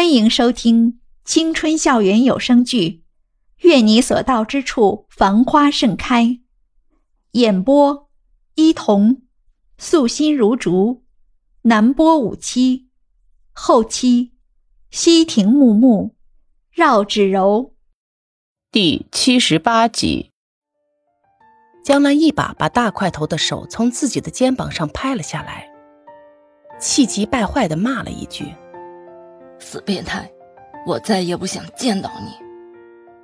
欢迎收听青春校园有声剧《愿你所到之处繁花盛开》，演播：伊童，素心如竹，南波五七，后期：西亭木木，绕指柔。第七十八集，江兰一把把大块头的手从自己的肩膀上拍了下来，气急败坏的骂了一句。死变态！我再也不想见到你。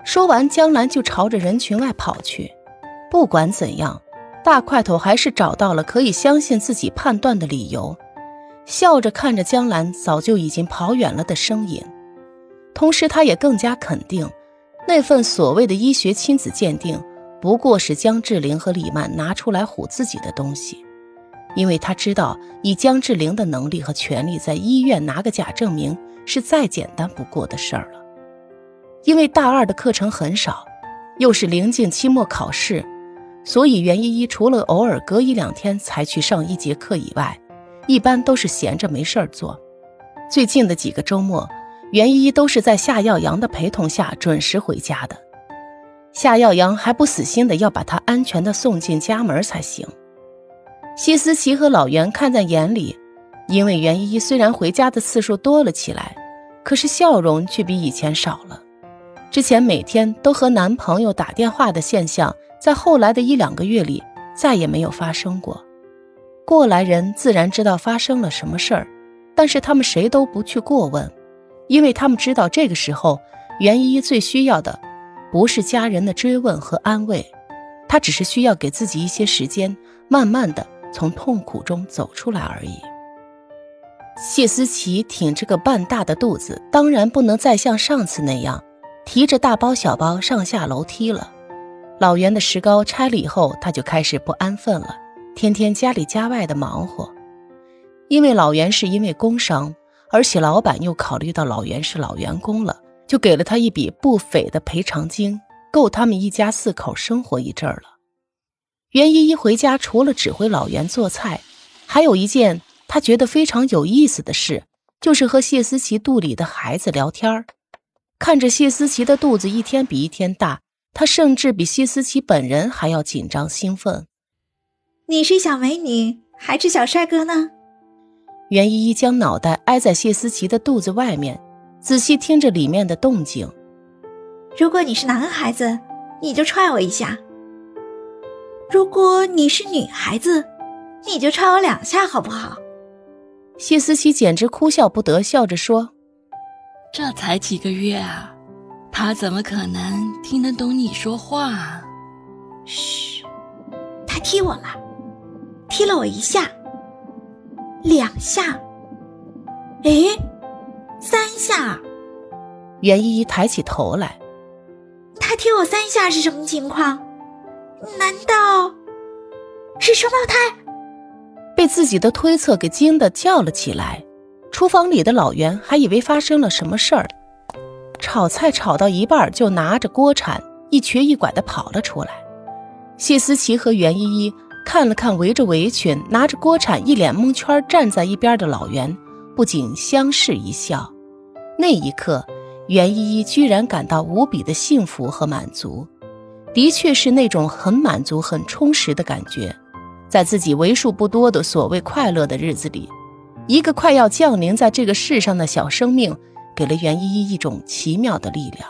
说完，江兰就朝着人群外跑去。不管怎样，大块头还是找到了可以相信自己判断的理由，笑着看着江兰早就已经跑远了的身影。同时，他也更加肯定，那份所谓的医学亲子鉴定，不过是江志玲和李曼拿出来唬自己的东西。因为他知道，以江志玲的能力和权力，在医院拿个假证明。是再简单不过的事儿了，因为大二的课程很少，又是临近期末考试，所以袁依依除了偶尔隔一两天才去上一节课以外，一般都是闲着没事儿做。最近的几个周末，袁依依都是在夏耀阳的陪同下准时回家的。夏耀阳还不死心的要把她安全的送进家门才行。谢思琪和老袁看在眼里。因为袁依依虽然回家的次数多了起来，可是笑容却比以前少了。之前每天都和男朋友打电话的现象，在后来的一两个月里再也没有发生过。过来人自然知道发生了什么事儿，但是他们谁都不去过问，因为他们知道这个时候袁依依最需要的，不是家人的追问和安慰，她只是需要给自己一些时间，慢慢的从痛苦中走出来而已。谢思琪挺着个半大的肚子，当然不能再像上次那样提着大包小包上下楼梯了。老袁的石膏拆了以后，他就开始不安分了，天天家里家外的忙活。因为老袁是因为工伤，而且老板又考虑到老袁是老员工了，就给了他一笔不菲的赔偿金，够他们一家四口生活一阵儿了。袁依依回家除了指挥老袁做菜，还有一件。他觉得非常有意思的事，就是和谢思琪肚里的孩子聊天儿看着谢思琪的肚子一天比一天大，他甚至比谢思琪本人还要紧张兴奋。你是小美女还是小帅哥呢？袁依依将脑袋挨在谢思琪的肚子外面，仔细听着里面的动静。如果你是男孩子，你就踹我一下；如果你是女孩子，你就踹我两下，好不好？谢思琪简直哭笑不得，笑着说：“这才几个月啊，他怎么可能听得懂你说话？”“嘘，他踢我了，踢了我一下，两下，哎，三下。”袁依依抬起头来：“他踢我三下是什么情况？难道是双胞胎？”被自己的推测给惊得叫了起来，厨房里的老袁还以为发生了什么事儿，炒菜炒到一半就拿着锅铲一瘸一拐地跑了出来。谢思琪和袁依依看了看围着围裙拿着锅铲一脸蒙圈站在一边的老袁，不禁相视一笑。那一刻，袁依依居然感到无比的幸福和满足，的确是那种很满足、很充实的感觉。在自己为数不多的所谓快乐的日子里，一个快要降临在这个世上的小生命，给了袁依依一种奇妙的力量。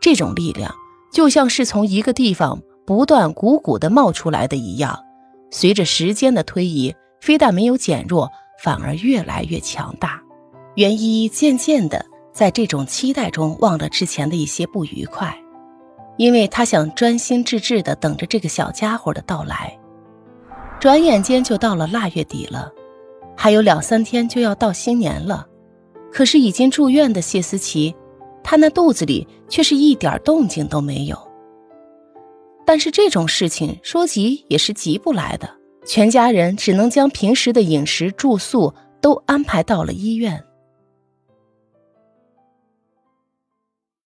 这种力量就像是从一个地方不断汩汩地冒出来的一样，随着时间的推移，非但没有减弱，反而越来越强大。袁依依渐渐地在这种期待中忘了之前的一些不愉快，因为她想专心致志地等着这个小家伙的到来。转眼间就到了腊月底了，还有两三天就要到新年了。可是已经住院的谢思琪，她那肚子里却是一点动静都没有。但是这种事情说急也是急不来的，全家人只能将平时的饮食住宿都安排到了医院。